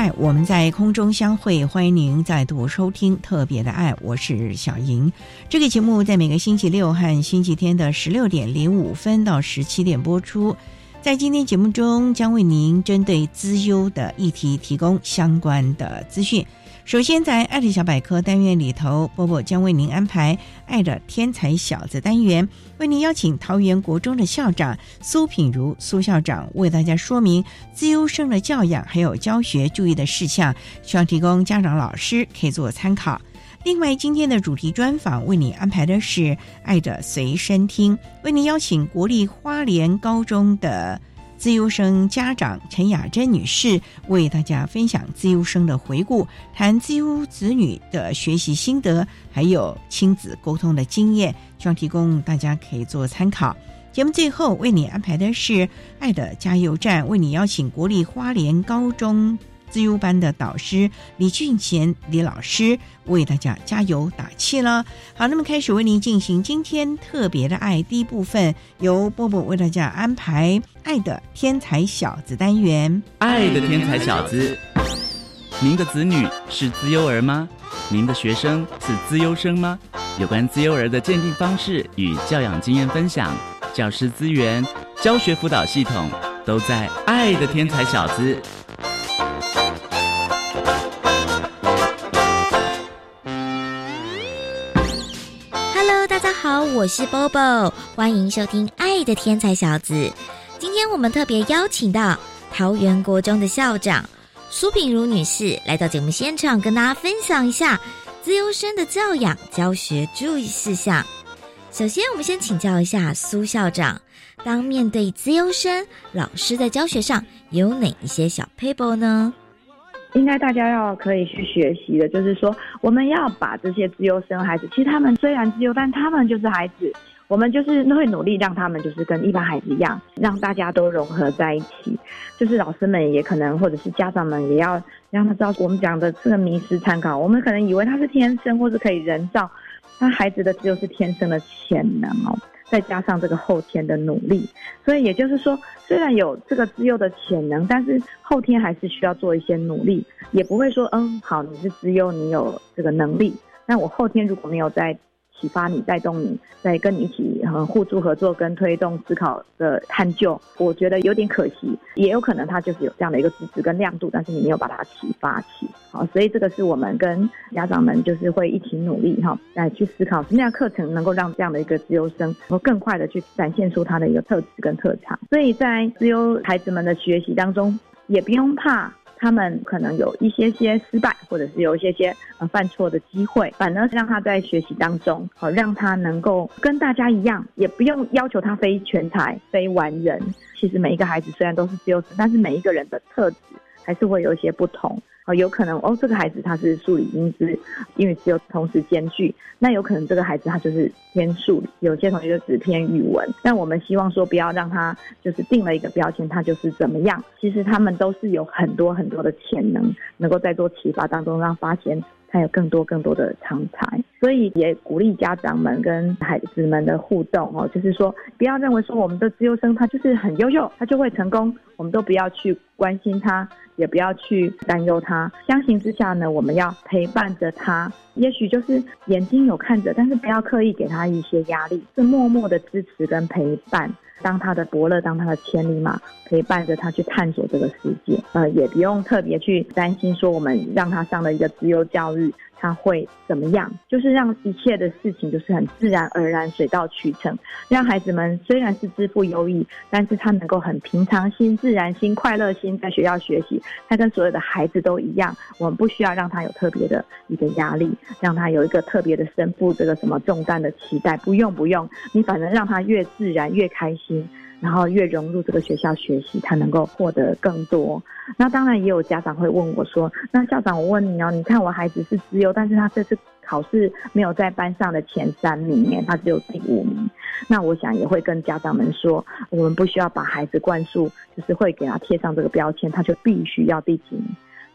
爱，我们在空中相会。欢迎您再度收听《特别的爱》，我是小莹。这个节目在每个星期六和星期天的十六点零五分到十七点播出。在今天节目中，将为您针对资优的议题提供相关的资讯。首先，在“爱的小百科”单元里头，波波将为您安排“爱的天才小子”单元，为您邀请桃园国中的校长苏品如苏校长为大家说明资优生的教养还有教学注意的事项，希望提供家长老师可以做参考。另外，今天的主题专访为你安排的是《爱的随身听》，为您邀请国立花莲高中的自优生家长陈雅珍女士为大家分享自优生的回顾，谈自优子女的学习心得，还有亲子沟通的经验，希望提供大家可以做参考。节目最后为你安排的是《爱的加油站》，为你邀请国立花莲高中。自优班的导师李俊贤李老师为大家加油打气了。好，那么开始为您进行今天特别的爱第一部分，由波波为大家安排《爱的天才小子》单元。爱的天才小子，您的子女是自优儿吗？您的学生是自优生吗？有关自优儿的鉴定方式与教养经验分享，教师资源、教学辅导系统都在《爱的天才小子》。好，我是 Bobo，欢迎收听《爱的天才小子》。今天我们特别邀请到桃园国中的校长苏品如女士来到节目现场，跟大家分享一下自优生的教养教学注意事项。首先，我们先请教一下苏校长，当面对自优生，老师在教学上有哪一些小 paper 呢？应该大家要可以去学习的，就是说我们要把这些自优生孩子，其实他们虽然自优，但他们就是孩子，我们就是会努力让他们就是跟一般孩子一样，让大家都融合在一起。就是老师们也可能，或者是家长们也要让他知道，我们讲的这个迷失参考，我们可能以为他是天生或是可以人造，那孩子的自由是天生的潜能哦。再加上这个后天的努力，所以也就是说，虽然有这个自幼的潜能，但是后天还是需要做一些努力，也不会说，嗯，好，你是自幼，你有这个能力，那我后天如果没有在。启发你，带动你，在跟你一起呃互助合作跟推动思考的探究，我觉得有点可惜，也有可能他就是有这样的一个资质跟亮度，但是你没有把它启发起，好，所以这个是我们跟家长们就是会一起努力哈，来去思考什么样课程能够让这样的一个自优生能够更快的去展现出他的一个特质跟特长，所以在自优孩子们的学习当中，也不用怕。他们可能有一些些失败，或者是有一些些呃犯错的机会，反而让他在学习当中，好让他能够跟大家一样，也不用要求他非全才、非完人。其实每一个孩子虽然都是自由生，但是每一个人的特质还是会有一些不同。有可能哦，这个孩子他是数理英知，因为只有同时兼具。那有可能这个孩子他就是偏数理，有些同学就只偏语文。但我们希望说，不要让他就是定了一个标签，他就是怎么样。其实他们都是有很多很多的潜能，能够在做启发当中让发现他有更多更多的长才。所以也鼓励家长们跟孩子们的互动哦，就是说不要认为说我们的自优生他就是很优秀，他就会成功，我们都不要去关心他，也不要去担忧他。相形之下呢，我们要陪伴着他，也许就是眼睛有看着，但是不要刻意给他一些压力，是默默的支持跟陪伴。当他的伯乐，当他的千里马，陪伴着他去探索这个世界。呃，也不用特别去担心说我们让他上了一个自由教育，他会怎么样？就是让一切的事情就是很自然而然、水到渠成，让孩子们虽然是自负优异，但是他能够很平常心、自然心、快乐心在学校学习。他跟所有的孩子都一样，我们不需要让他有特别的一个压力，让他有一个特别的身负这个什么重担的期待。不用不用，你反正让他越自然越开心。然后越融入这个学校学习，他能够获得更多。那当然也有家长会问我说：“那校长，我问你哦，你看我孩子是资优，但是他这次考试没有在班上的前三名，哎他只有第五名。那我想也会跟家长们说，我们不需要把孩子灌输，就是会给他贴上这个标签，他就必须要第几名。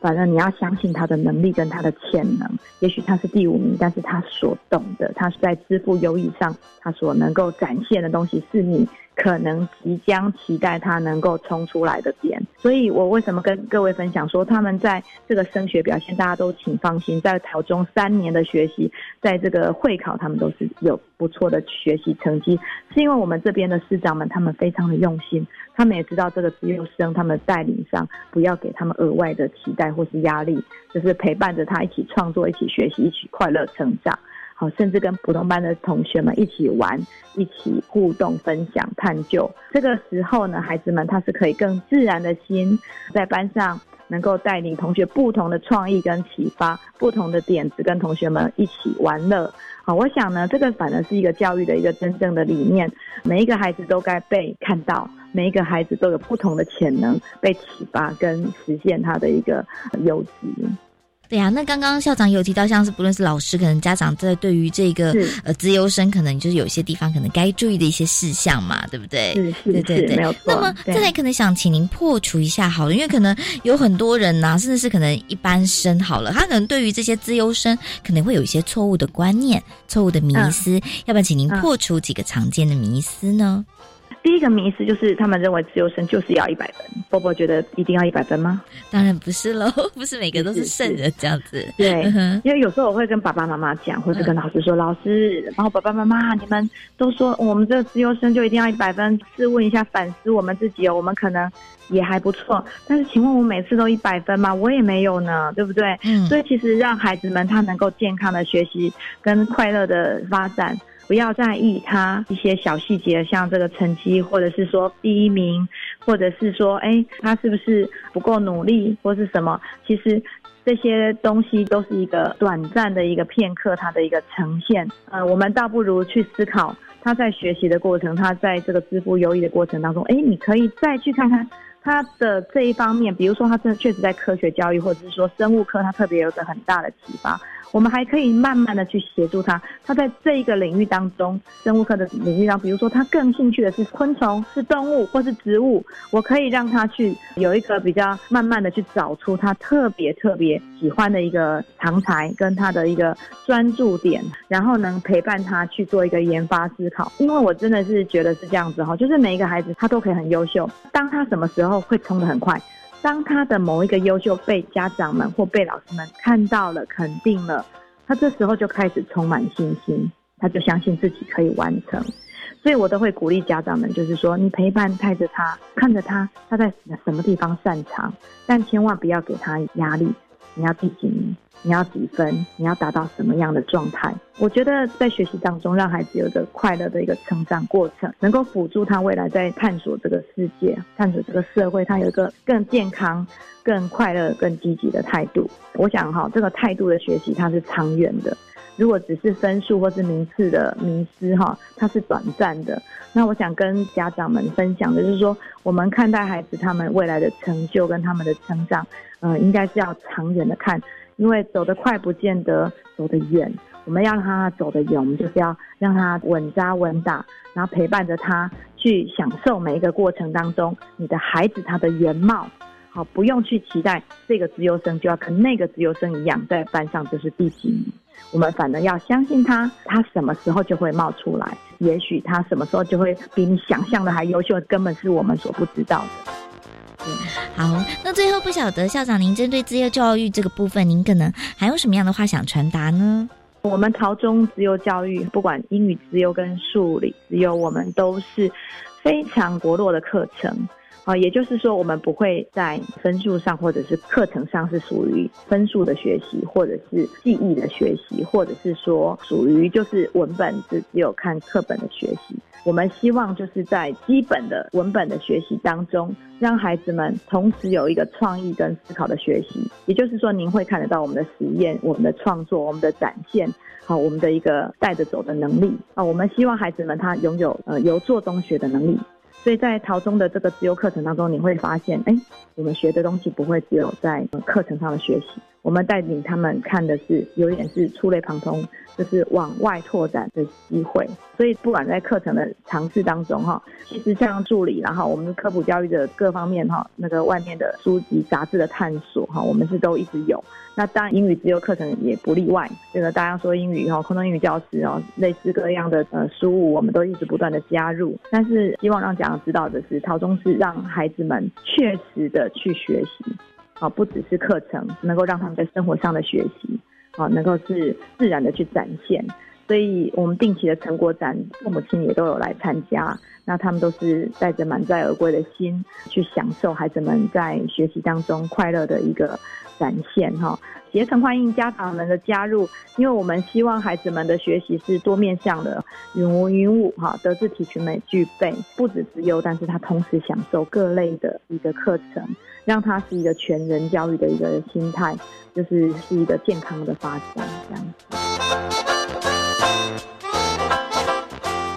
反正你要相信他的能力跟他的潜能。也许他是第五名，但是他所懂的，他是在支付优异上，他所能够展现的东西是你。”可能即将期待他能够冲出来的点，所以我为什么跟各位分享说，他们在这个升学表现，大家都请放心，在台中三年的学习，在这个会考，他们都是有不错的学习成绩，是因为我们这边的师长们，他们非常的用心，他们也知道这个自由生，他们带领上不要给他们额外的期待或是压力，就是陪伴着他一起创作，一起学习，一起快乐成长。好，甚至跟普通班的同学们一起玩，一起互动、分享、探究。这个时候呢，孩子们他是可以更自然的心，在班上能够带领同学不同的创意跟启发，不同的点子跟同学们一起玩乐。好，我想呢，这个反而是一个教育的一个真正的理念。每一个孩子都该被看到，每一个孩子都有不同的潜能被启发跟实现他的一个优质。对呀，那刚刚校长有提到，像是不论是老师，可能家长在对于这个呃自由生，可能就是有些地方可能该注意的一些事项嘛，对不对？是是是，没有错。那么再来，可能想请您破除一下好了，因为可能有很多人呐，甚至是可能一般生好了，他可能对于这些自由生可能会有一些错误的观念、错误的迷思，要不要请您破除几个常见的迷思呢？第一个迷思就是他们认为自由生就是要一百分。波波觉得一定要一百分吗？当然不是喽，不是每个都是圣人这样子。对，因为有时候我会跟爸爸妈妈讲，或者跟老师说：“老师，然后爸爸妈妈，你们都说我们这个自由生就一定要一百分。试问一下，反思我们自己哦，我们可能也还不错。但是，请问我每次都一百分吗？我也没有呢，对不对？嗯。所以，其实让孩子们他能够健康的学习跟快乐的发展。不要在意他一些小细节，像这个成绩，或者是说第一名，或者是说，哎，他是不是不够努力，或是什么？其实这些东西都是一个短暂的一个片刻，他的一个呈现。呃，我们倒不如去思考他在学习的过程，他在这个支付优异的过程当中，哎，你可以再去看看他的这一方面，比如说他真的确实在科学教育，或者是说生物课，他特别有着很大的启发。我们还可以慢慢的去协助他，他在这一个领域当中，生物课的领域上，比如说他更兴趣的是昆虫、是动物或是植物，我可以让他去有一个比较慢慢的去找出他特别特别喜欢的一个长才跟他的一个专注点，然后能陪伴他去做一个研发思考。因为我真的是觉得是这样子哈，就是每一个孩子他都可以很优秀，当他什么时候会冲得很快。当他的某一个优秀被家长们或被老师们看到了、肯定了，他这时候就开始充满信心，他就相信自己可以完成。所以我都会鼓励家长们，就是说，你陪伴带着他，看着他，他在什么地方擅长，但千万不要给他压力。你要第几名？你要几分？你要达到什么样的状态？我觉得在学习当中，让孩子有一个快乐的一个成长过程，能够辅助他未来在探索这个世界、探索这个社会，他有一个更健康、更快乐、更积极的态度。我想哈，这个态度的学习它是长远的。如果只是分数或是名次的迷失哈，它是短暂的。那我想跟家长们分享的就是说，我们看待孩子他们未来的成就跟他们的成长，呃，应该是要长远的看，因为走得快不见得走得远。我们要让他走得远，我们就是要让他稳扎稳打，然后陪伴着他去享受每一个过程当中，你的孩子他的原貌。好，不用去期待这个资优生就要跟那个资优生一样，在班上就是第几名。我们反而要相信他，他什么时候就会冒出来，也许他什么时候就会比你想象的还优秀，根本是我们所不知道的。好，那最后不晓得校长，您针对自由教育这个部分，您可能还有什么样的话想传达呢？我们朝中自由教育，不管英语自由跟数理自由，我们都是非常薄弱的课程。啊，也就是说，我们不会在分数上或者是课程上是属于分数的学习，或者是记忆的学习，或者是说属于就是文本只只有看课本的学习。我们希望就是在基本的文本的学习当中，让孩子们同时有一个创意跟思考的学习。也就是说，您会看得到我们的实验、我们的创作、我们的展现，好，我们的一个带着走的能力啊。我们希望孩子们他拥有呃由做中学的能力。所以在陶中的这个自由课程当中，你会发现，哎，我们学的东西不会只有在课程上的学习，我们带领他们看的是有一点是触类旁通。就是往外拓展的机会，所以不管在课程的尝试当中哈，其实像助理，然后我们科普教育的各方面哈，那个外面的书籍杂志的探索哈，我们是都一直有。那当然英语自由课程也不例外，这个大家说英语哈，空中英语教师哦，类似各样的呃书物，我们都一直不断的加入。但是希望让家长知道的是，陶中是让孩子们确实的去学习，啊，不只是课程，能够让他们在生活上的学习。啊，能够是自然的去展现，所以我们定期的成果展，父母亲也都有来参加。那他们都是带着满载而归的心，去享受孩子们在学习当中快乐的一个展现。哈，竭诚欢迎家长们的加入，因为我们希望孩子们的学习是多面向的，云文云武，哈，德智体群美具备，不止之优，但是他同时享受各类的一个课程，让他是一个全人教育的一个心态。就是是一个健康的发展，这样子。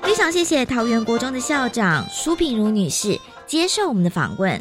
非常谢谢桃园国中的校长苏品如女士接受我们的访问。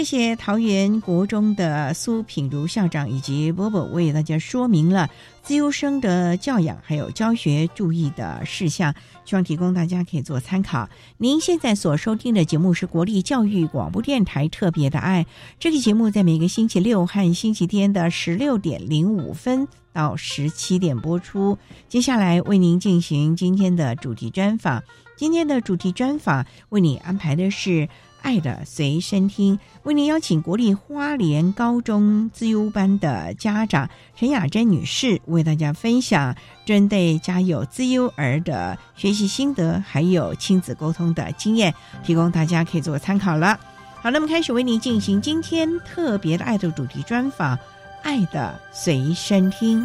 谢谢桃园国中的苏品如校长以及波波为大家说明了自优生的教养还有教学注意的事项，希望提供大家可以做参考。您现在所收听的节目是国立教育广播电台特别的爱，这个节目在每个星期六和星期天的十六点零五分到十七点播出。接下来为您进行今天的主题专访，今天的主题专访为你安排的是。爱的随身听，为您邀请国立花莲高中资优班的家长陈雅珍女士，为大家分享针对家有资优儿的学习心得，还有亲子沟通的经验，提供大家可以做参考了。好，那么开始为您进行今天特别的爱的主题专访，《爱的随身听》。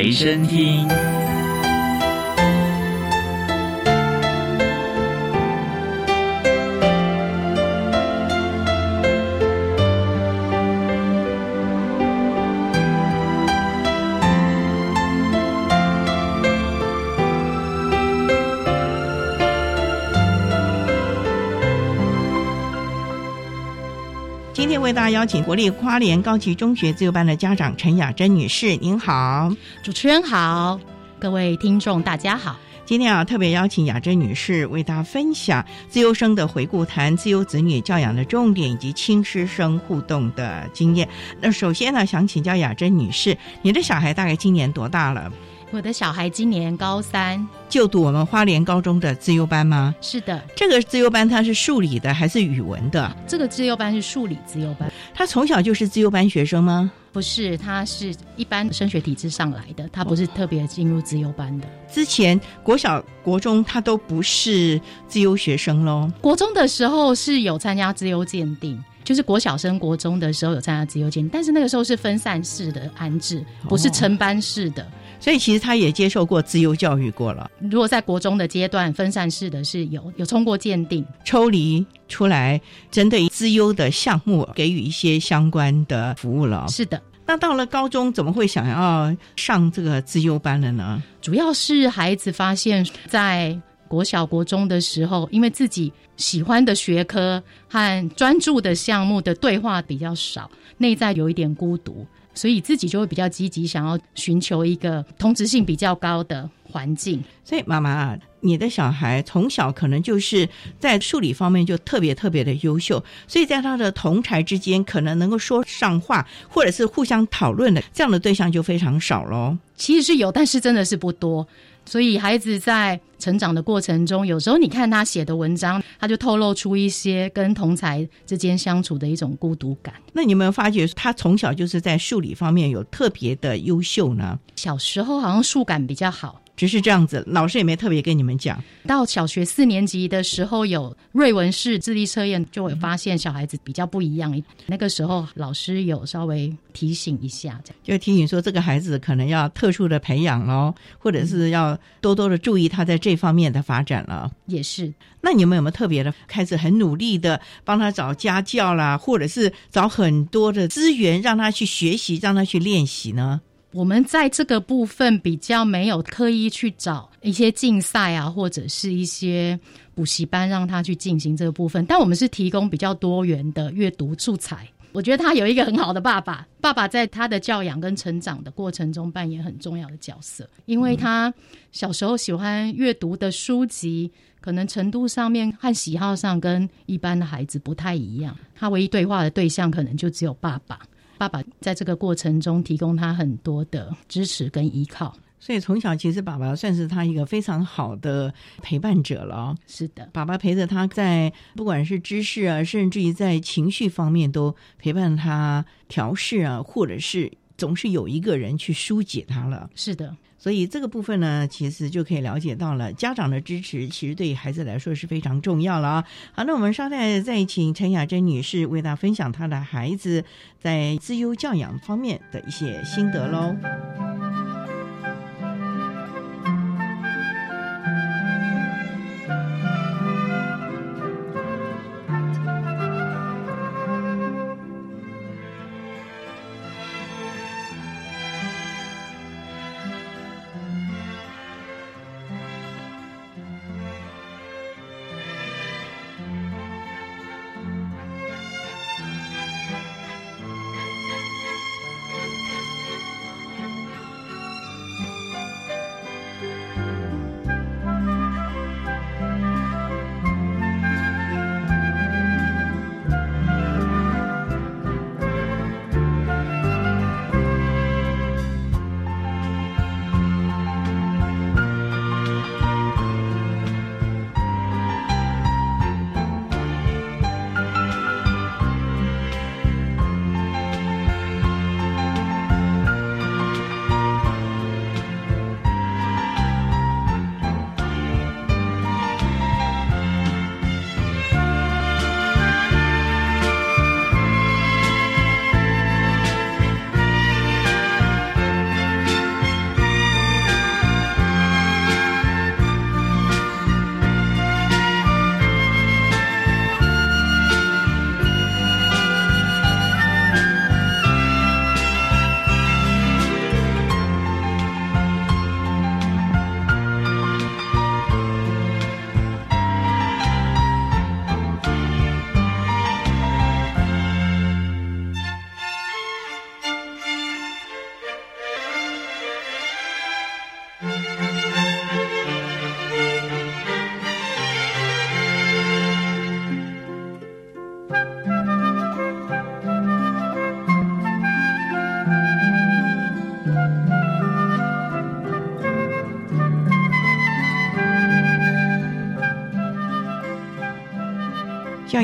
随身听。今天为大家邀请国立花莲高级中学自由班的家长陈雅珍女士，您好，主持人好，各位听众大家好。今天啊，特别邀请雅珍女士为大家分享自由生的回顾，谈自由子女教养的重点以及亲师生互动的经验。那首先呢，想请教雅珍女士，你的小孩大概今年多大了？我的小孩今年高三，就读我们花莲高中的自优班吗？是的，这个自优班它是数理的还是语文的？这个自优班是数理自优班。他从小就是自优班学生吗？不是，他是一般升学体制上来的，他不是特别进入自优班的。之前国小、国中他都不是自优学生喽。国中的时候是有参加自优鉴定。就是国小升国中的时候有参加自由鉴，但是那个时候是分散式的安置，不是成班式的，所以其实他也接受过自由教育过了，如果在国中的阶段分散式的是有有通过鉴定，抽离出来针对资优的项目给予一些相关的服务了。是的。那到了高中，怎么会想要上这个自优班了呢？主要是孩子发现，在国小、国中的时候，因为自己喜欢的学科和专注的项目的对话比较少，内在有一点孤独，所以自己就会比较积极，想要寻求一个同质性比较高的环境。所以，妈妈啊。你的小孩从小可能就是在数理方面就特别特别的优秀，所以在他的同才之间，可能能够说上话，或者是互相讨论的这样的对象就非常少喽。其实是有，但是真的是不多。所以孩子在成长的过程中，有时候你看他写的文章，他就透露出一些跟同才之间相处的一种孤独感。那你有没有发觉他从小就是在数理方面有特别的优秀呢？小时候好像数感比较好。只是这样子，老师也没特别跟你们讲。到小学四年级的时候，有瑞文式智力测验，就会发现小孩子比较不一样。那个时候，老师有稍微提醒一下，就提醒说这个孩子可能要特殊的培养喽，或者是要多多的注意他在这方面的发展了。也是。那你们有没有特别的开始很努力的帮他找家教啦，或者是找很多的资源让他去学习，让他去练习呢？我们在这个部分比较没有刻意去找一些竞赛啊，或者是一些补习班让他去进行这个部分，但我们是提供比较多元的阅读素材。我觉得他有一个很好的爸爸，爸爸在他的教养跟成长的过程中扮演很重要的角色，因为他小时候喜欢阅读的书籍，可能程度上面和喜好上跟一般的孩子不太一样，他唯一对话的对象可能就只有爸爸。爸爸在这个过程中提供他很多的支持跟依靠，所以从小其实爸爸算是他一个非常好的陪伴者了。是的，爸爸陪着他在不管是知识啊，甚至于在情绪方面都陪伴他调试啊，或者是总是有一个人去疏解他了。是的。所以这个部分呢，其实就可以了解到了家长的支持，其实对于孩子来说是非常重要了啊。好，那我们稍待再请陈雅珍女士为大家分享她的孩子在自优教养方面的一些心得喽。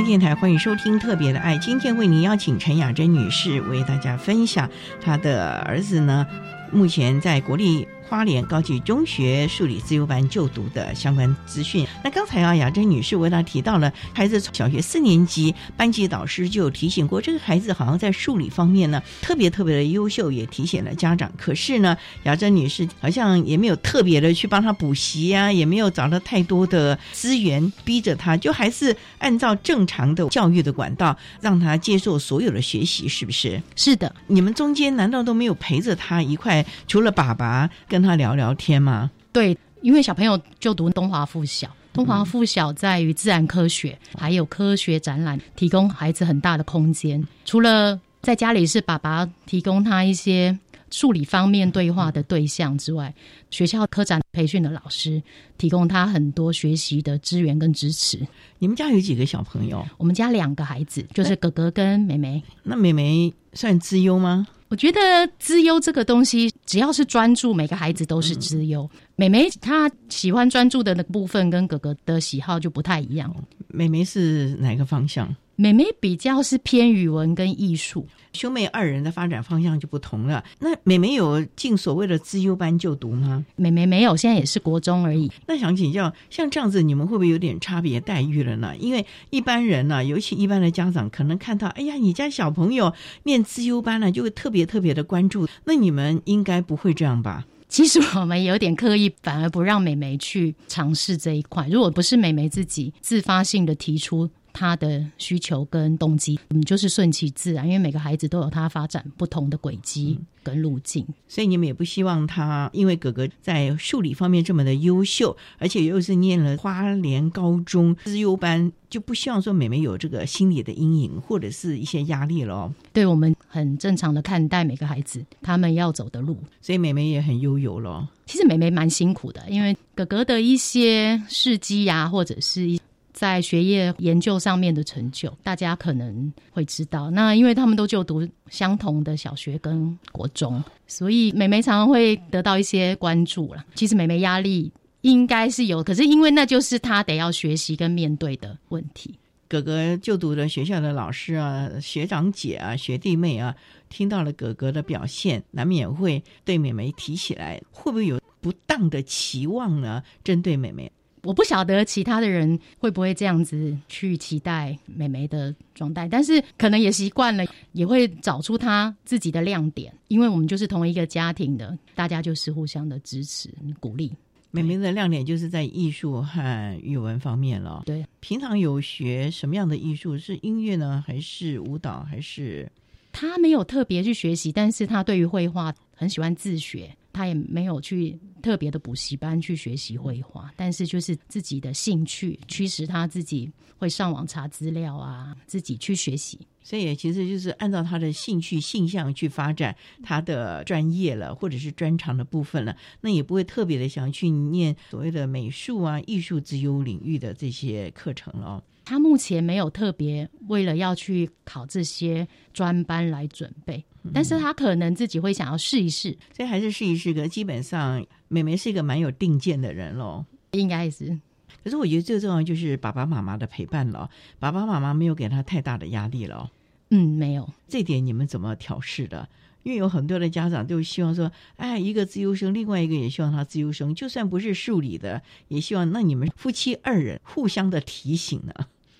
电台欢迎收听《特别的爱》，今天为您邀请陈雅珍女士为大家分享她的儿子呢，目前在国立花莲高级中学数理自由班就读的相关资讯。那刚才啊，雅珍女士为她提到了孩子从小学四年级，班级导师就提醒过，这个孩子好像在数理方面呢特别特别的优秀，也提醒了家长。可是呢，雅珍女士好像也没有特别的去帮他补习呀，也没有找到太多的资源逼着他，就还是按照正常的教育的管道让他接受所有的学习，是不是？是的，你们中间难道都没有陪着他一块，除了爸爸跟他聊聊天吗？对，因为小朋友就读东华附小，东华附小在于自然科学还有科学展览，提供孩子很大的空间。除了在家里是爸爸提供他一些数理方面对话的对象之外，学校科展培训的老师提供他很多学习的资源跟支持。你们家有几个小朋友？我们家两个孩子，就是哥哥跟妹妹。那妹妹算资优吗？我觉得资优这个东西，只要是专注，每个孩子都是资优。妹妹她喜欢专注的那个部分，跟哥哥的喜好就不太一样。妹妹是哪个方向？妹妹比较是偏语文跟艺术，兄妹二人的发展方向就不同了。那妹妹有进所谓的资优班就读吗？妹妹没有，现在也是国中而已。那想请教，像这样子，你们会不会有点差别待遇了呢？因为一般人呢，尤其一般的家长，可能看到，哎呀，你家小朋友念资优班啊，就会特别特别的关注。那你们应该不会这样吧？其实我们 有点刻意，反而不让美眉去尝试这一块。如果不是美眉自己自发性的提出。他的需求跟动机，我们就是顺其自然，因为每个孩子都有他发展不同的轨迹跟路径，所以你们也不希望他，因为哥哥在数理方面这么的优秀，而且又是念了花莲高中资优班，就不希望说妹妹有这个心理的阴影或者是一些压力了。对我们很正常的看待每个孩子他们要走的路，所以妹妹也很悠游了。其实妹妹蛮辛苦的，因为哥哥的一些事迹呀，或者是一。在学业研究上面的成就，大家可能会知道。那因为他们都就读相同的小学跟国中，所以美眉常常会得到一些关注了。其实美眉压力应该是有，可是因为那就是她得要学习跟面对的问题。哥哥就读的学校的老师啊、学长姐啊、学弟妹啊，听到了哥哥的表现，难免会对美眉提起来，会不会有不当的期望呢？针对美眉。我不晓得其他的人会不会这样子去期待美眉的状态，但是可能也习惯了，也会找出她自己的亮点。因为我们就是同一个家庭的，大家就是互相的支持鼓励。美眉的亮点就是在艺术和语文方面了。对，平常有学什么样的艺术？是音乐呢，还是舞蹈？还是他没有特别去学习，但是他对于绘画很喜欢自学。他也没有去特别的补习班去学习绘画，但是就是自己的兴趣驱使他自己会上网查资料啊，自己去学习。所以其实就是按照他的兴趣性向去发展他的专业了，或者是专长的部分了。那也不会特别的想去念所谓的美术啊、艺术之优领域的这些课程了。他目前没有特别为了要去考这些专班来准备。但是他可能自己会想要试一试，所以还是试一试。可基本上，美眉是一个蛮有定见的人喽，应该是。可是我觉得最重要就是爸爸妈妈的陪伴了，爸爸妈妈没有给他太大的压力了。嗯，没有。这点你们怎么调试的？因为有很多的家长都希望说，哎，一个自优生，另外一个也希望他自优生，就算不是数理的，也希望那你们夫妻二人互相的提醒呢。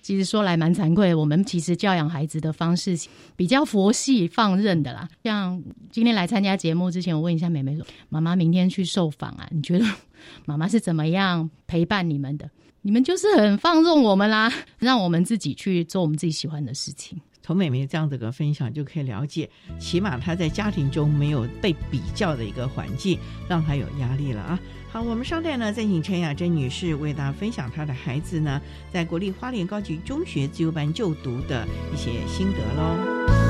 其实说来蛮惭愧，我们其实教养孩子的方式比较佛系放任的啦。像今天来参加节目之前，我问一下妹妹说：“妈妈明天去受访啊，你觉得妈妈是怎么样陪伴你们的？你们就是很放纵我们啦，让我们自己去做我们自己喜欢的事情。”从美妹这样子的分享就可以了解，起码她在家庭中没有被比较的一个环境，让她有压力了啊。我们稍待呢，再请陈雅珍女士为大家分享她的孩子呢，在国立花莲高级中学自由班就读的一些心得喽。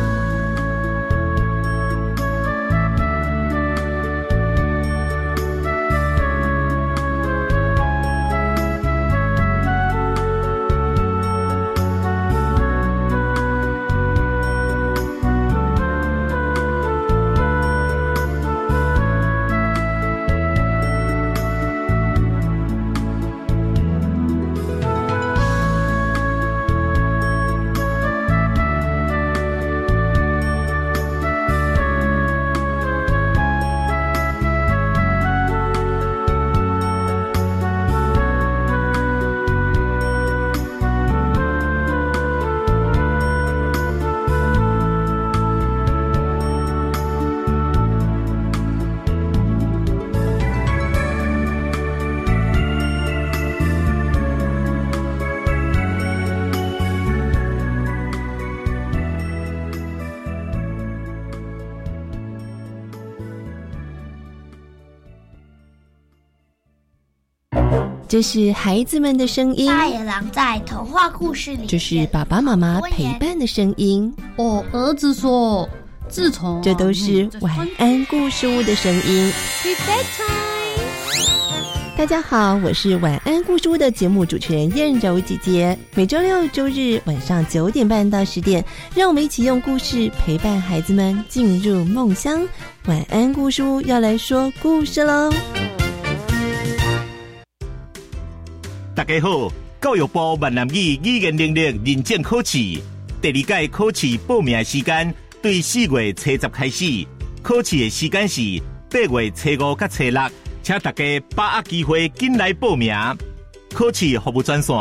这是孩子们的声音，大野狼在童话故事里，这是爸爸妈妈陪伴的声音。我儿子说，自从这都是晚安故事屋的声音。大家好，我是晚安故事屋的节目主持人燕柔姐姐。每周六周日晚上九点半到十点，让我们一起用故事陪伴孩子们进入梦乡。晚安故事屋要来说故事喽。大家好，教育部闽南语语言能力认证考试第二届考试报名时间对四月初十开始，考试的时间是八月初五到初六，请大家把握机会进来报名。考试服务专线：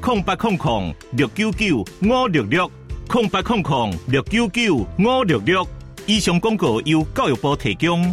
空八空空六九九五六六空八空空六九九五六六。以上广告由教育部提供。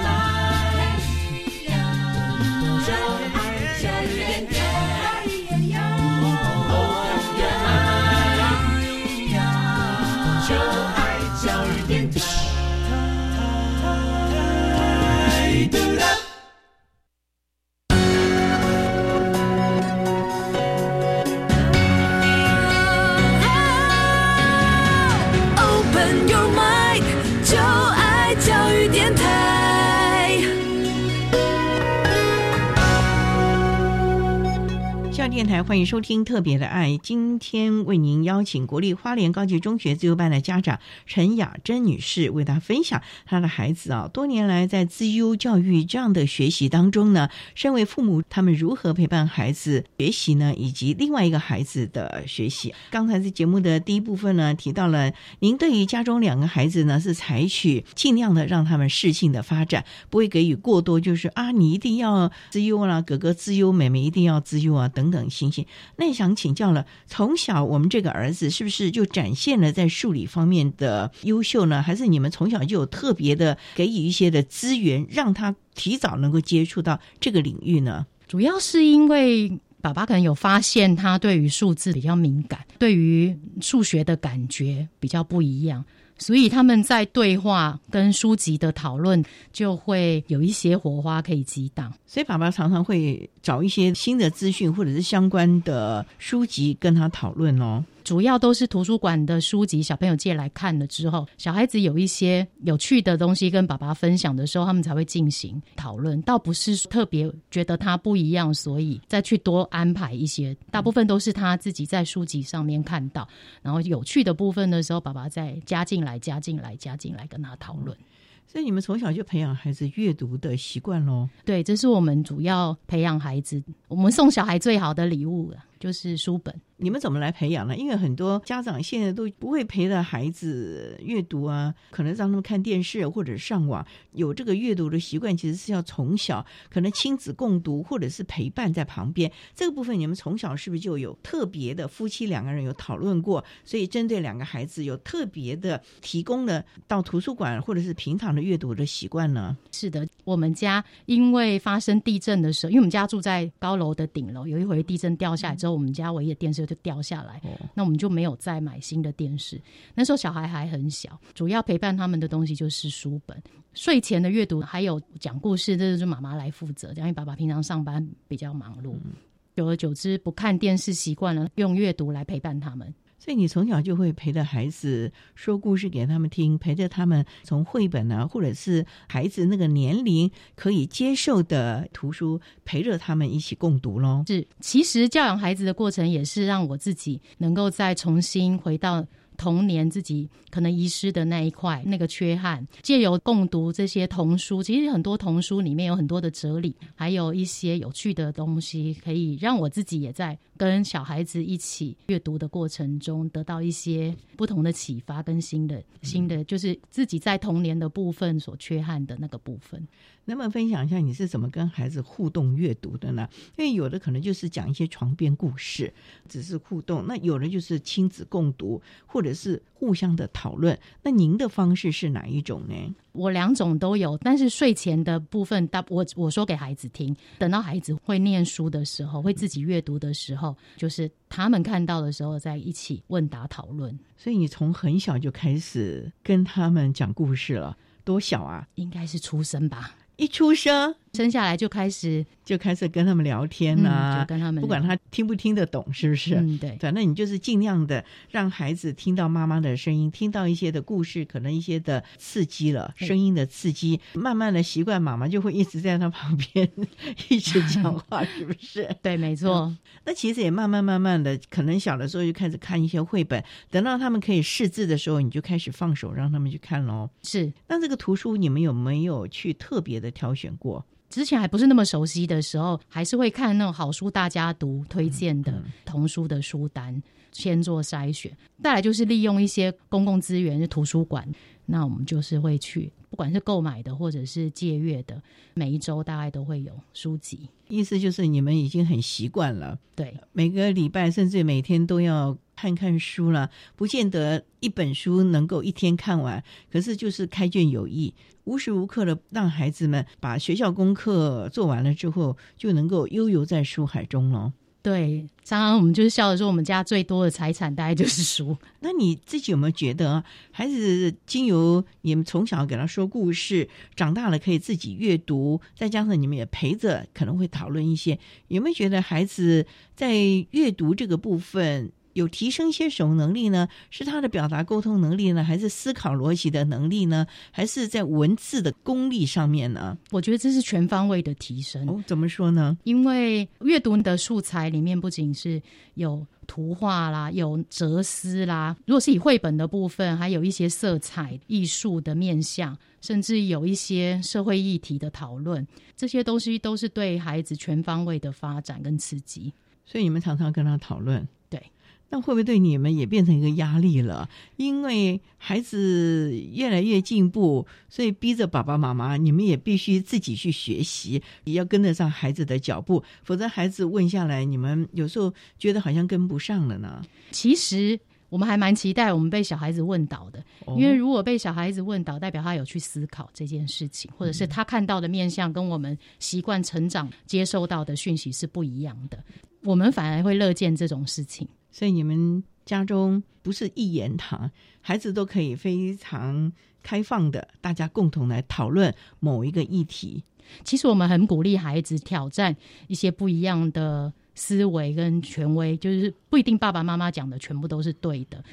欢迎收听《特别的爱》，今天为您邀请国立花莲高级中学自由班的家长陈雅珍女士，为大家分享她的孩子啊，多年来在自优教育这样的学习当中呢，身为父母，他们如何陪伴孩子学习呢？以及另外一个孩子的学习。刚才在节目的第一部分呢，提到了您对于家中两个孩子呢，是采取尽量的让他们适性的发展，不会给予过多，就是啊，你一定要自优啦，哥哥自优，妹妹一定要自优啊，等等。那想请教了，从小我们这个儿子是不是就展现了在数理方面的优秀呢？还是你们从小就有特别的给予一些的资源，让他提早能够接触到这个领域呢？主要是因为爸爸可能有发现他对于数字比较敏感，对于数学的感觉比较不一样。所以他们在对话跟书籍的讨论，就会有一些火花可以激荡。所以爸爸常常会找一些新的资讯或者是相关的书籍跟他讨论哦。主要都是图书馆的书籍，小朋友借来看了之后，小孩子有一些有趣的东西跟爸爸分享的时候，他们才会进行讨论。倒不是特别觉得他不一样，所以再去多安排一些。大部分都是他自己在书籍上面看到，然后有趣的部分的时候，爸爸再加进来、加进来、加进来跟他讨论。所以你们从小就培养孩子阅读的习惯喽？对，这是我们主要培养孩子。我们送小孩最好的礼物就是书本。你们怎么来培养呢？因为很多家长现在都不会陪着孩子阅读啊，可能让他们看电视或者上网。有这个阅读的习惯，其实是要从小可能亲子共读，或者是陪伴在旁边。这个部分你们从小是不是就有特别的夫妻两个人有讨论过？所以针对两个孩子有特别的提供了到图书馆或者是平常的阅读的习惯呢？是的，我们家因为发生地震的时候，因为我们家住在高楼的顶楼，有一回地震掉下来之后，我们家唯一的电视。就掉下来，那我们就没有再买新的电视。那时候小孩还很小，主要陪伴他们的东西就是书本、睡前的阅读，还有讲故事，这就是妈妈来负责。因为爸爸平常上班比较忙碌，久而久之不看电视习惯了，用阅读来陪伴他们。所以你从小就会陪着孩子说故事给他们听，陪着他们从绘本啊，或者是孩子那个年龄可以接受的图书，陪着他们一起共读喽。是，其实教养孩子的过程也是让我自己能够再重新回到。童年自己可能遗失的那一块那个缺憾，借由共读这些童书，其实很多童书里面有很多的哲理，还有一些有趣的东西，可以让我自己也在跟小孩子一起阅读的过程中得到一些不同的启发跟新的新的，就是自己在童年的部分所缺憾的那个部分。能不能分享一下你是怎么跟孩子互动阅读的呢？因为有的可能就是讲一些床边故事，只是互动；那有的就是亲子共读，或者是互相的讨论。那您的方式是哪一种呢？我两种都有，但是睡前的部分，大我我说给孩子听，等到孩子会念书的时候，会自己阅读的时候，就是他们看到的时候，在一起问答讨论。所以你从很小就开始跟他们讲故事了，多小啊？应该是出生吧。一出生生下来就开始就开始跟他们聊天呐，就跟他们不管他听不听得懂，是不是？嗯，对。反正你就是尽量的让孩子听到妈妈的声音，听到一些的故事，可能一些的刺激了，声音的刺激，慢慢的习惯，妈妈就会一直在他旁边 一直讲话，是不是？对，没错。那其实也慢慢慢慢的，可能小的时候就开始看一些绘本，等到他们可以识字的时候，你就开始放手让他们去看喽。是。那这个图书你们有没有去特别的挑选过？之前还不是那么熟悉的时候，还是会看那种好书大家读推荐的童书的书单，先做筛选。再来就是利用一些公共资源，就图书馆，那我们就是会去，不管是购买的或者是借阅的，每一周大概都会有书籍。意思就是你们已经很习惯了，对，每个礼拜甚至每天都要看看书了，不见得一本书能够一天看完，可是就是开卷有益。无时无刻的让孩子们把学校功课做完了之后，就能够悠游在书海中了。对，常常我们就是笑着说，我们家最多的财产大概就是书。那你自己有没有觉得，孩子经由你们从小给他说故事，长大了可以自己阅读，再加上你们也陪着，可能会讨论一些，有没有觉得孩子在阅读这个部分？有提升一些什么能力呢？是他的表达沟通能力呢，还是思考逻辑的能力呢？还是在文字的功力上面呢？我觉得这是全方位的提升。哦，怎么说呢？因为阅读的素材里面不仅是有图画啦，有哲思啦，如果是以绘本的部分，还有一些色彩艺术的面向，甚至有一些社会议题的讨论，这些东西都是对孩子全方位的发展跟刺激。所以你们常常跟他讨论。那会不会对你们也变成一个压力了？因为孩子越来越进步，所以逼着爸爸妈妈，你们也必须自己去学习，也要跟得上孩子的脚步，否则孩子问下来，你们有时候觉得好像跟不上了呢。其实我们还蛮期待我们被小孩子问倒的，因为如果被小孩子问倒，代表他有去思考这件事情，或者是他看到的面相跟我们习惯成长接收到的讯息是不一样的，我们反而会乐见这种事情。所以你们家中不是一言堂，孩子都可以非常开放的，大家共同来讨论某一个议题。其实我们很鼓励孩子挑战一些不一样的思维跟权威，就是不一定爸爸妈妈讲的全部都是对的。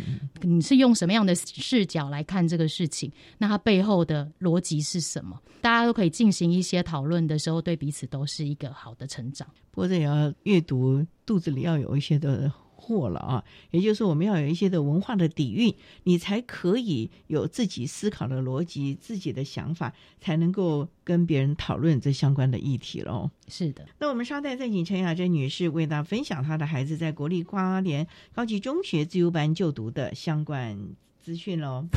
你是用什么样的视角来看这个事情？那它背后的逻辑是什么？大家都可以进行一些讨论的时候，对彼此都是一个好的成长。不过这也要阅读，肚子里要有一些的。过了啊，也就是说，我们要有一些的文化的底蕴，你才可以有自己思考的逻辑、自己的想法，才能够跟别人讨论这相关的议题喽。是的，那我们稍待再请陈雅珍女士为大家分享她的孩子在国立花莲高级中学自由班就读的相关资讯喽。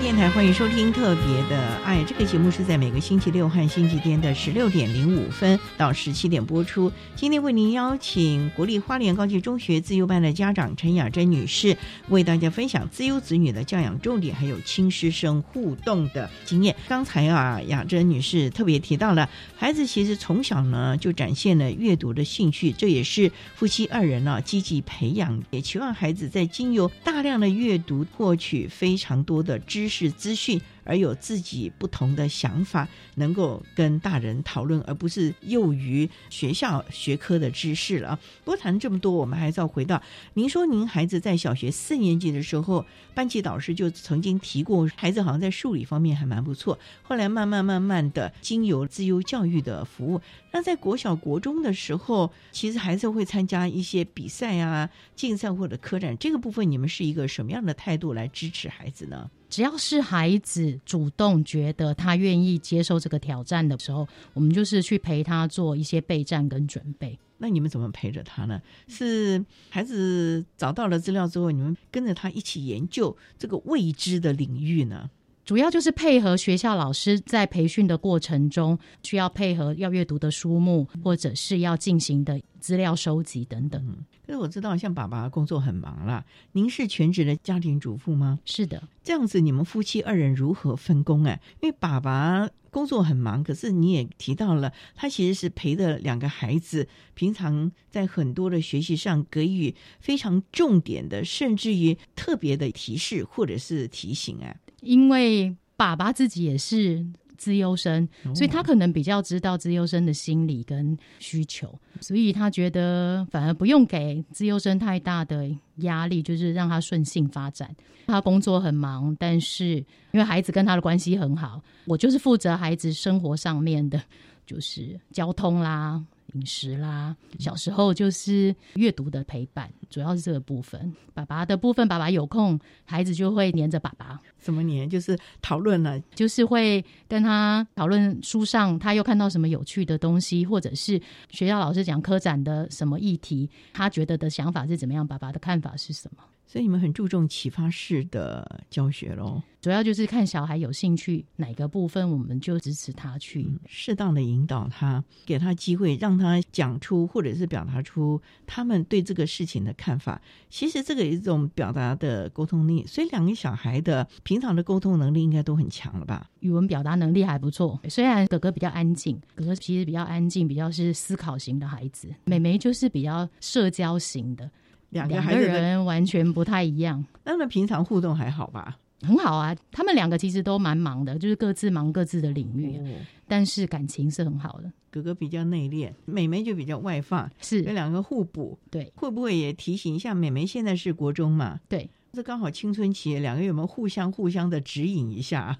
电台欢迎收听《特别的爱》这个节目，是在每个星期六和星期天的十六点零五分到十七点播出。今天为您邀请国立花莲高级中学自由班的家长陈雅珍女士，为大家分享自由子女的教养重点，还有亲师生互动的经验。刚才啊，雅珍女士特别提到了，孩子其实从小呢就展现了阅读的兴趣，这也是夫妻二人呢积极培养，也期望孩子在经由大量的阅读，获取非常多的。知识资讯，而有自己不同的想法，能够跟大人讨论，而不是囿于学校学科的知识了。不谈这么多，我们还是要回到您说，您孩子在小学四年级的时候，班级导师就曾经提过，孩子好像在数理方面还蛮不错。后来慢慢慢慢的，经由自由教育的服务，那在国小国中的时候，其实孩子会参加一些比赛啊、竞赛或者科展，这个部分你们是一个什么样的态度来支持孩子呢？只要是孩子主动觉得他愿意接受这个挑战的时候，我们就是去陪他做一些备战跟准备。那你们怎么陪着他呢？是孩子找到了资料之后，你们跟着他一起研究这个未知的领域呢？主要就是配合学校老师在培训的过程中，需要配合要阅读的书目，或者是要进行的资料收集等等。可是我知道，像爸爸工作很忙啦，您是全职的家庭主妇吗？是的，这样子你们夫妻二人如何分工啊？因为爸爸工作很忙，可是你也提到了，他其实是陪着两个孩子，平常在很多的学习上给予非常重点的，甚至于特别的提示或者是提醒啊。因为爸爸自己也是资优生，所以他可能比较知道资优生的心理跟需求，所以他觉得反而不用给资优生太大的压力，就是让他顺性发展。他工作很忙，但是因为孩子跟他的关系很好，我就是负责孩子生活上面的，就是交通啦。饮食啦，小时候就是阅读的陪伴，主要是这个部分。爸爸的部分，爸爸有空，孩子就会黏着爸爸。怎么黏？就是讨论了，就是会跟他讨论书上他又看到什么有趣的东西，或者是学校老师讲科展的什么议题，他觉得的想法是怎么样，爸爸的看法是什么。所以你们很注重启发式的教学喽，主要就是看小孩有兴趣哪个部分，我们就支持他去适当的引导他，给他机会，让他讲出或者是表达出他们对这个事情的看法。其实这个一种表达的沟通力，所以两个小孩的平常的沟通能力应该都很强了吧？语文表达能力还不错。虽然哥哥比较安静，哥哥其实比较安静，比较是思考型的孩子，妹妹就是比较社交型的。两个人完全不太一样，那么平常互动还好吧？很好啊，他们两个其实都蛮忙的，就是各自忙各自的领域，但是感情是很好的。哥哥比较内敛，妹妹就比较外放，是这两个互补。对，会不会也提醒一下妹妹？现在是国中嘛？对，这刚好青春期，两个有没有互相互相的指引一下，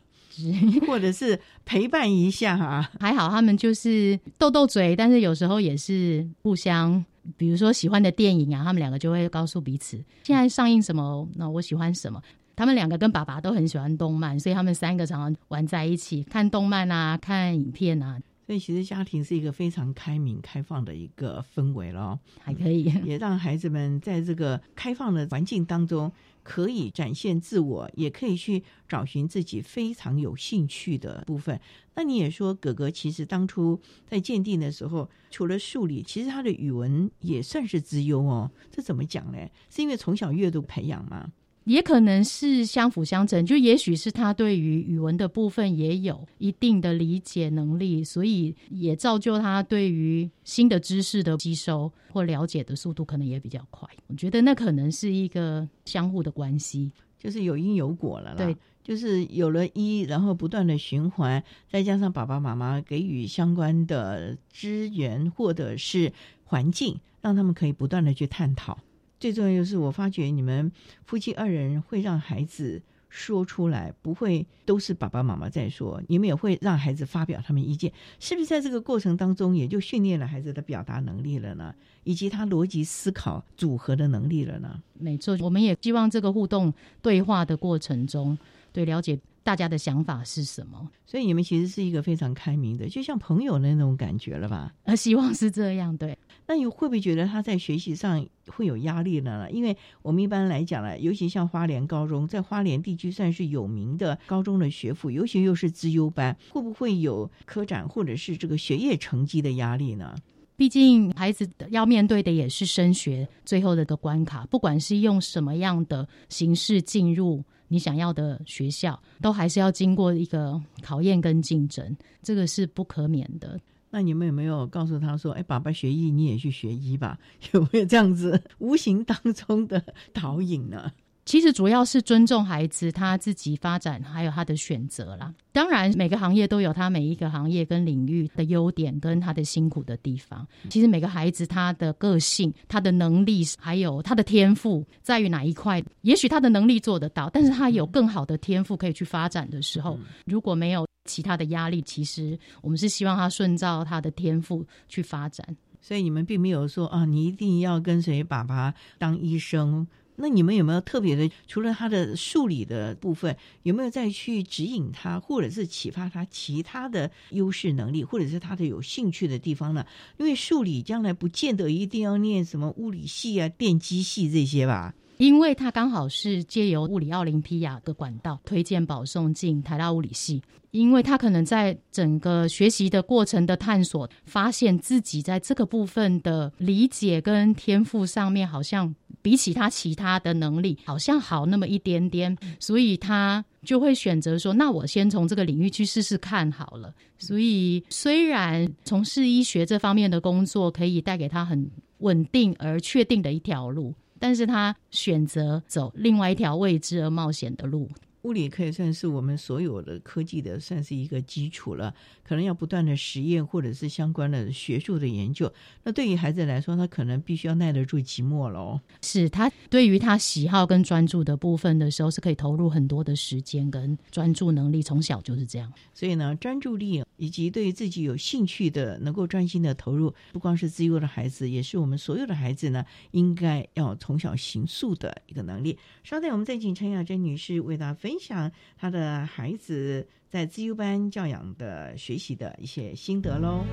或者是陪伴一下啊？还好，他们就是斗斗嘴，但是有时候也是互相。比如说喜欢的电影啊，他们两个就会告诉彼此现在上映什么，那我喜欢什么。他们两个跟爸爸都很喜欢动漫，所以他们三个常常玩在一起看动漫啊，看影片啊。所以其实家庭是一个非常开明、开放的一个氛围了，还可以也让孩子们在这个开放的环境当中。可以展现自我，也可以去找寻自己非常有兴趣的部分。那你也说，哥哥其实当初在鉴定的时候，除了数理，其实他的语文也算是资优哦。这怎么讲呢？是因为从小阅读培养吗？也可能是相辅相成，就也许是他对于语文的部分也有一定的理解能力，所以也造就他对于新的知识的吸收或了解的速度可能也比较快。我觉得那可能是一个相互的关系，就是有因有果了啦。对，就是有了一，然后不断的循环，再加上爸爸妈妈给予相关的资源或者是环境，让他们可以不断的去探讨。最重要就是，我发觉你们夫妻二人会让孩子说出来，不会都是爸爸妈妈在说，你们也会让孩子发表他们意见，是不是在这个过程当中也就训练了孩子的表达能力了呢？以及他逻辑思考组合的能力了呢？没错，我们也希望这个互动对话的过程中，对了解大家的想法是什么。所以你们其实是一个非常开明的，就像朋友的那种感觉了吧？呃，希望是这样，对。那你会不会觉得他在学习上会有压力呢？因为我们一般来讲呢，尤其像花莲高中，在花莲地区算是有名的高中的学府，尤其又是资优班，会不会有科展或者是这个学业成绩的压力呢？毕竟孩子要面对的也是升学最后的个关卡，不管是用什么样的形式进入你想要的学校，都还是要经过一个考验跟竞争，这个是不可免的。那你们有没有告诉他说：“哎，爸爸学医，你也去学医吧？” 有没有这样子无形当中的 导引呢？其实主要是尊重孩子他自己发展，还有他的选择啦。当然，每个行业都有他每一个行业跟领域的优点跟他的辛苦的地方。其实每个孩子他的个性、他的能力还有他的天赋在于哪一块？也许他的能力做得到，但是他有更好的天赋可以去发展的时候，如果没有。其他的压力，其实我们是希望他顺照他的天赋去发展。所以你们并没有说啊，你一定要跟随爸爸当医生。那你们有没有特别的？除了他的数理的部分，有没有再去指引他，或者是启发他其他的优势能力，或者是他的有兴趣的地方呢？因为数理将来不见得一定要念什么物理系啊、电机系这些吧。因为他刚好是借由物理奥林匹亚的管道推荐保送进台大物理系，因为他可能在整个学习的过程的探索，发现自己在这个部分的理解跟天赋上面，好像比起他其他的能力，好像好那么一点点，所以他就会选择说：“那我先从这个领域去试试看好了。”所以虽然从事医学这方面的工作可以带给他很稳定而确定的一条路。但是他选择走另外一条未知而冒险的路。物理可以算是我们所有的科技的算是一个基础了，可能要不断的实验或者是相关的学术的研究。那对于孩子来说，他可能必须要耐得住寂寞喽。是他对于他喜好跟专注的部分的时候，是可以投入很多的时间跟专注能力。从小就是这样，所以呢，专注力。以及对于自己有兴趣的、能够专心的投入，不光是自由的孩子，也是我们所有的孩子呢，应该要从小行塑的一个能力。稍待，我们再请陈雅珍女士为大家分分享他的孩子在自由班教养的学习的一些心得喽。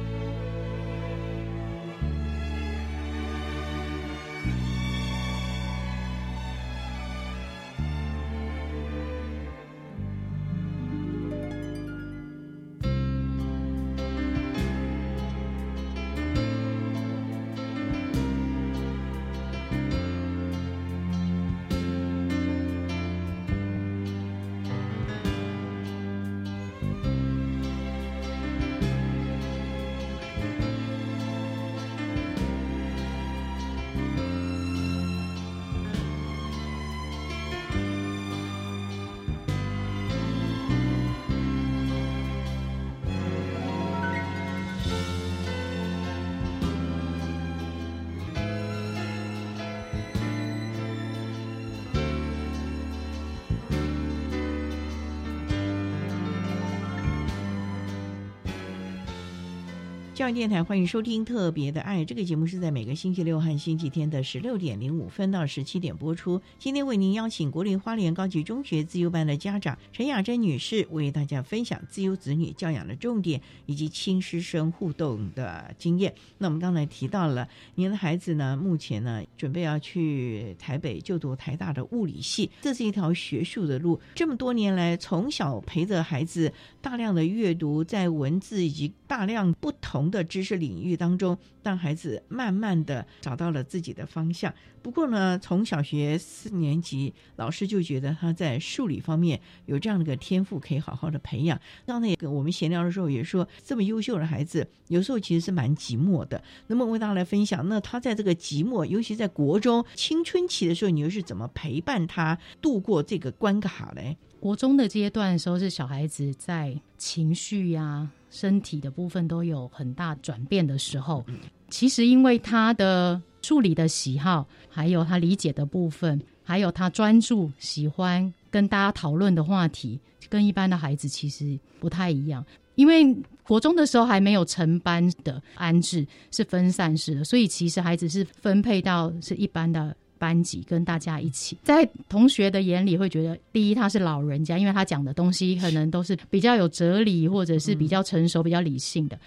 教育电台欢迎收听《特别的爱》这个节目，是在每个星期六和星期天的十六点零五分到十七点播出。今天为您邀请国立花莲高级中学自由班的家长陈雅珍女士，为大家分享自由子女教养的重点以及亲师生互动的经验。那我们刚才提到了，您的孩子呢，目前呢准备要去台北就读台大的物理系，这是一条学术的路。这么多年来，从小陪着孩子大量的阅读，在文字以及大量不同。的知识领域当中，让孩子慢慢的找到了自己的方向。不过呢，从小学四年级，老师就觉得他在数理方面有这样的一个天赋，可以好好的培养。刚才也跟我们闲聊的时候也说，这么优秀的孩子，有时候其实是蛮寂寞的。那么为大家来分享，那他在这个寂寞，尤其在国中青春期的时候，你又是怎么陪伴他度过这个关卡嘞？国中的阶段的时候，是小孩子在情绪呀。身体的部分都有很大转变的时候，其实因为他的处理的喜好，还有他理解的部分，还有他专注喜欢跟大家讨论的话题，跟一般的孩子其实不太一样。因为国中的时候还没有成班的安置，是分散式的，所以其实孩子是分配到是一般的班级跟大家一起，在同学的眼里会觉得，第一他是老人家，因为他讲的东西可能都是比较有哲理，或者是比较成熟、比较理性的。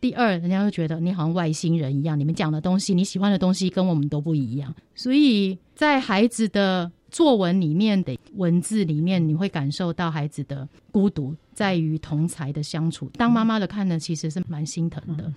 第二，人家会觉得你好像外星人一样，你们讲的东西，你喜欢的东西跟我们都不一样。所以在孩子的作文里面的文字里面，你会感受到孩子的孤独，在于同才的相处。当妈妈的看呢，其实是蛮心疼的。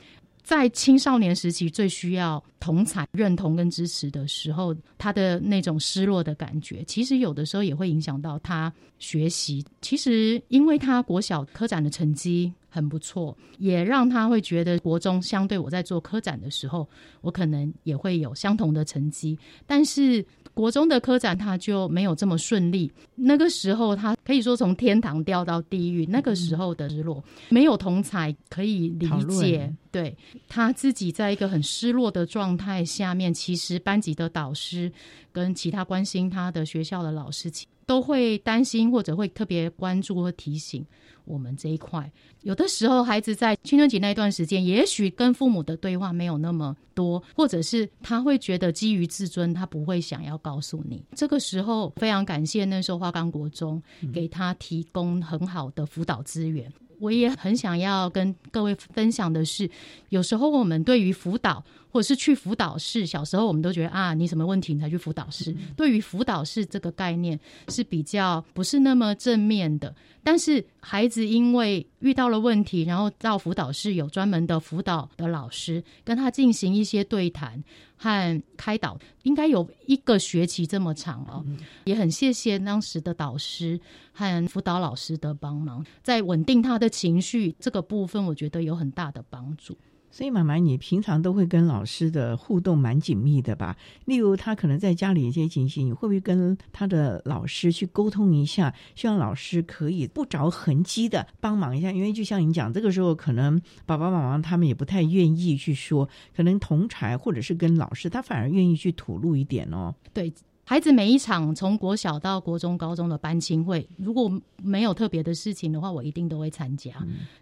在青少年时期最需要同才认同跟支持的时候，他的那种失落的感觉，其实有的时候也会影响到他学习。其实，因为他国小科展的成绩很不错，也让他会觉得国中相对我在做科展的时候，我可能也会有相同的成绩，但是。国中的科展他就没有这么顺利，那个时候他可以说从天堂掉到地狱，那个时候的失落没有同才可以理解，对他自己在一个很失落的状态下面，其实班级的导师跟其他关心他的学校的老师都会担心或者会特别关注和提醒。我们这一块，有的时候孩子在青春期那一段时间，也许跟父母的对话没有那么多，或者是他会觉得基于自尊，他不会想要告诉你。这个时候，非常感谢那时候花岗国中给他提供很好的辅导资源。我也很想要跟各位分享的是，有时候我们对于辅导。或者是去辅导室，小时候我们都觉得啊，你什么问题你才去辅导室？对于辅导室这个概念是比较不是那么正面的。但是孩子因为遇到了问题，然后到辅导室有专门的辅导的老师跟他进行一些对谈和开导，应该有一个学期这么长哦。也很谢谢当时的导师和辅导老师的帮忙，在稳定他的情绪这个部分，我觉得有很大的帮助。所以，妈妈，你平常都会跟老师的互动蛮紧密的吧？例如，他可能在家里一些情形，你会不会跟他的老师去沟通一下？希望老师可以不着痕迹的帮忙一下，因为就像你讲，这个时候可能爸爸妈妈他们也不太愿意去说，可能同才或者是跟老师，他反而愿意去吐露一点哦。对。孩子每一场从国小到国中、高中的班亲会，如果没有特别的事情的话，我一定都会参加，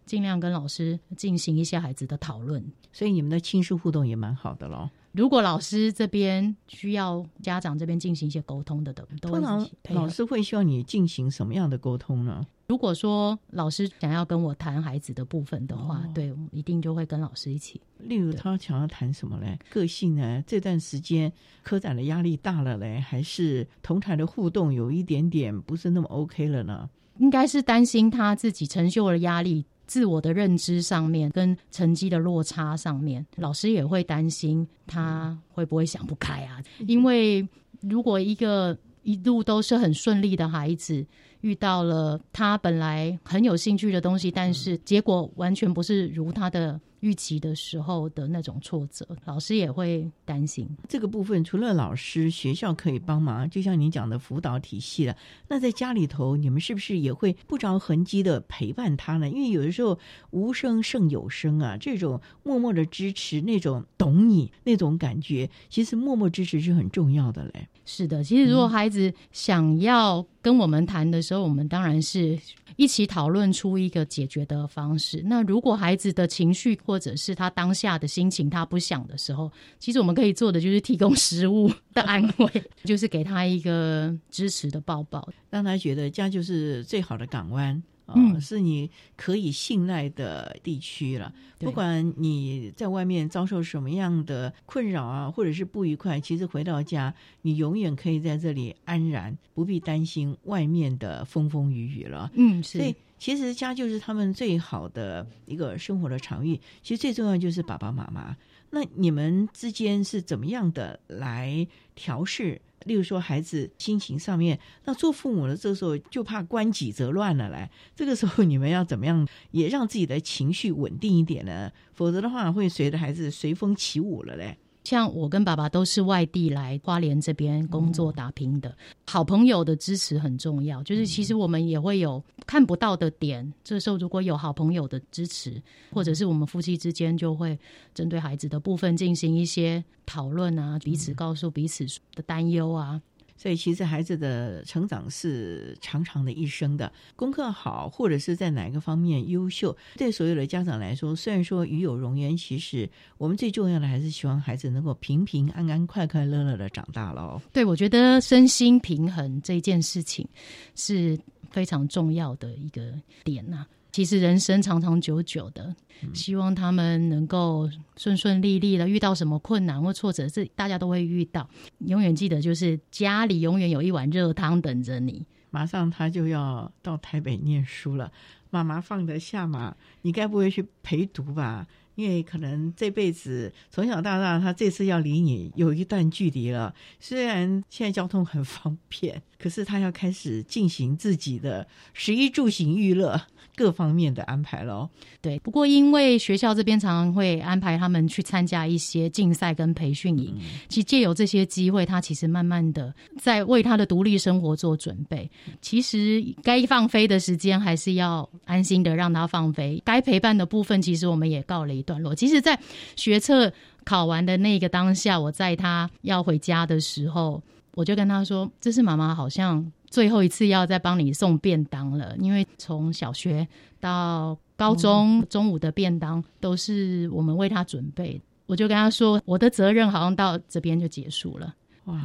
尽量跟老师进行一些孩子的讨论。所以你们的亲师互动也蛮好的喽。如果老师这边需要家长这边进行一些沟通的，通常老师会希望你进行什么样的沟通呢？如果说老师想要跟我谈孩子的部分的话，对，一定就会跟老师一起。例如他想要谈什么嘞？个性呢？这段时间科展的压力大了嘞，还是同台的互动有一点点不是那么 OK 了呢？应该是担心他自己承受的压力、自我的认知上面跟成绩的落差上面，老师也会担心他会不会想不开啊？因为如果一个一路都是很顺利的孩子。遇到了他本来很有兴趣的东西，但是结果完全不是如他的。预期的时候的那种挫折，老师也会担心这个部分。除了老师，学校可以帮忙，就像你讲的辅导体系了。那在家里头，你们是不是也会不着痕迹的陪伴他呢？因为有的时候无声胜有声啊，这种默默的支持，那种懂你那种感觉，其实默默支持是很重要的嘞。是的，其实如果孩子想要跟我们谈的时候，我们当然是。一起讨论出一个解决的方式。那如果孩子的情绪或者是他当下的心情他不想的时候，其实我们可以做的就是提供食物的安慰，就是给他一个支持的抱抱，让他觉得家就是最好的港湾。嗯，是你可以信赖的地区了。不管你在外面遭受什么样的困扰啊，或者是不愉快，其实回到家，你永远可以在这里安然，不必担心外面的风风雨雨了。嗯，所以其实家就是他们最好的一个生活的场域。其实最重要就是爸爸妈妈。那你们之间是怎么样的来调试？例如说，孩子心情上面，那做父母的这时候就怕关己则乱了。来，这个时候你们要怎么样，也让自己的情绪稳定一点呢？否则的话，会随着孩子随风起舞了嘞。像我跟爸爸都是外地来花莲这边工作打拼的，好朋友的支持很重要。就是其实我们也会有看不到的点，这时候如果有好朋友的支持，或者是我们夫妻之间就会针对孩子的部分进行一些讨论啊，彼此告诉彼此的担忧啊。所以其实孩子的成长是长长的一生的，功课好或者是在哪个方面优秀，对所有的家长来说，虽然说与有荣焉，其实我们最重要的还是希望孩子能够平平安安、快快乐乐的长大喽。对，我觉得身心平衡这件事情是非常重要的一个点呐。其实人生长长久久的，希望他们能够顺顺利利的。遇到什么困难或挫折，这大家都会遇到。永远记得，就是家里永远有一碗热汤等着你。马上他就要到台北念书了，妈妈放得下吗？你该不会去陪读吧？因为可能这辈子从小到大，他这次要离你有一段距离了。虽然现在交通很方便，可是他要开始进行自己的食衣住行娱乐。各方面的安排喽，对。不过因为学校这边常常会安排他们去参加一些竞赛跟培训营，其实借由这些机会，他其实慢慢的在为他的独立生活做准备。其实该放飞的时间还是要安心的让他放飞，该陪伴的部分，其实我们也告了一段落。其实，在学测考完的那个当下，我在他要回家的时候，我就跟他说：“这是妈妈好像。”最后一次要再帮你送便当了，因为从小学到高中中午的便当都是我们为他准备。我就跟他说，我的责任好像到这边就结束了。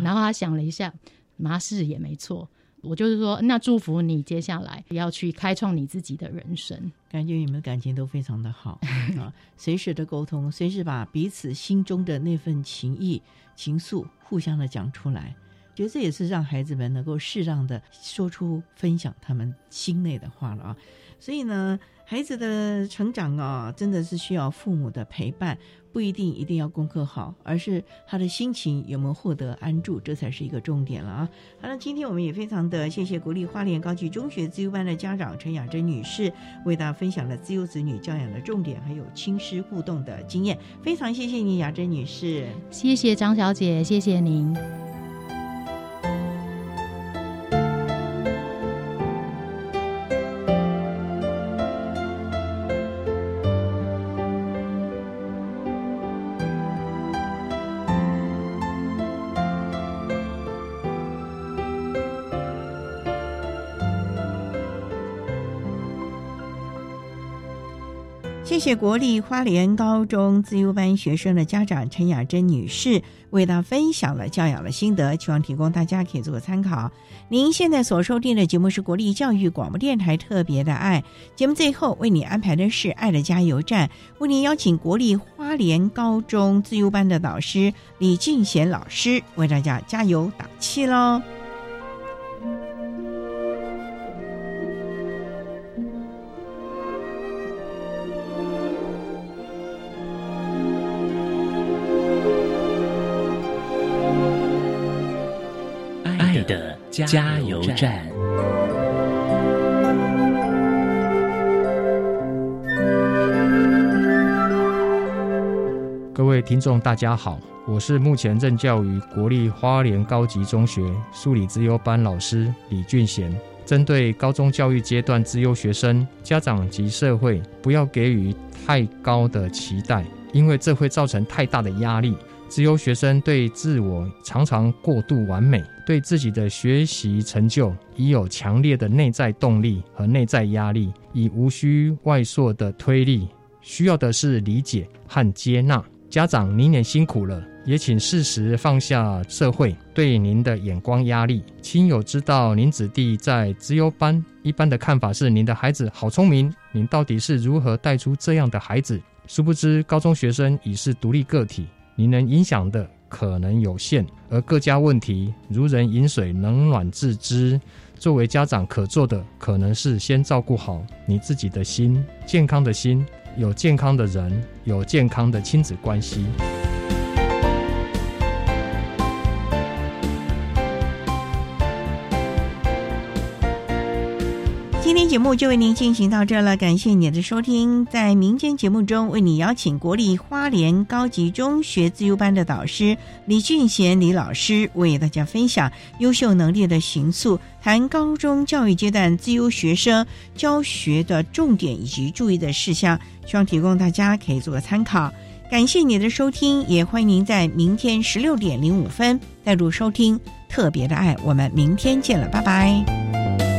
然后他想了一下，妈是也没错。我就是说，那祝福你接下来要去开创你自己的人生。感觉你们感情都非常的好 啊，随时的沟通，随时把彼此心中的那份情谊、情愫互相的讲出来。觉得这也是让孩子们能够适当的说出、分享他们心内的话了啊！所以呢，孩子的成长啊，真的是需要父母的陪伴，不一定一定要功课好，而是他的心情有没有获得安住，这才是一个重点了啊！好了，今天我们也非常的谢谢国立花莲高级中学自由班的家长陈雅珍女士，为大家分享了自由子女教养的重点，还有亲师互动的经验。非常谢谢你，雅珍女士。谢谢张小姐，谢谢您。谢国立花莲高中自优班学生的家长陈雅珍女士为大家分享了教养的心得，希望提供大家可以做个参考。您现在所收听的节目是国立教育广播电台特别的爱节目，最后为你安排的是爱的加油站，为您邀请国立花莲高中自优班的导师李俊贤老师为大家加油打气喽。加油站。各位听众，大家好，我是目前任教于国立花莲高级中学数理资优班老师李俊贤。针对高中教育阶段资优学生，家长及社会不要给予太高的期待，因为这会造成太大的压力。自由学生对自我常常过度完美，对自己的学习成就已有强烈的内在动力和内在压力，已无需外塑的推力，需要的是理解和接纳。家长，您也辛苦了，也请适时放下社会对您的眼光压力。亲友知道您子弟在资优班，一般的看法是您的孩子好聪明，您到底是如何带出这样的孩子？殊不知，高中学生已是独立个体。你能影响的可能有限，而各家问题如人饮水，冷暖自知。作为家长可做的，可能是先照顾好你自己的心，健康的心，有健康的人，有健康的亲子关系。节目就为您进行到这了，感谢你的收听。在民间节目中，为你邀请国立花莲高级中学自由班的导师李俊贤李老师，为大家分享优秀能力的行塑，谈高中教育阶段自由学生教学的重点以及注意的事项，希望提供大家可以做个参考。感谢你的收听，也欢迎您在明天十六点零五分再度收听《特别的爱》，我们明天见了，拜拜。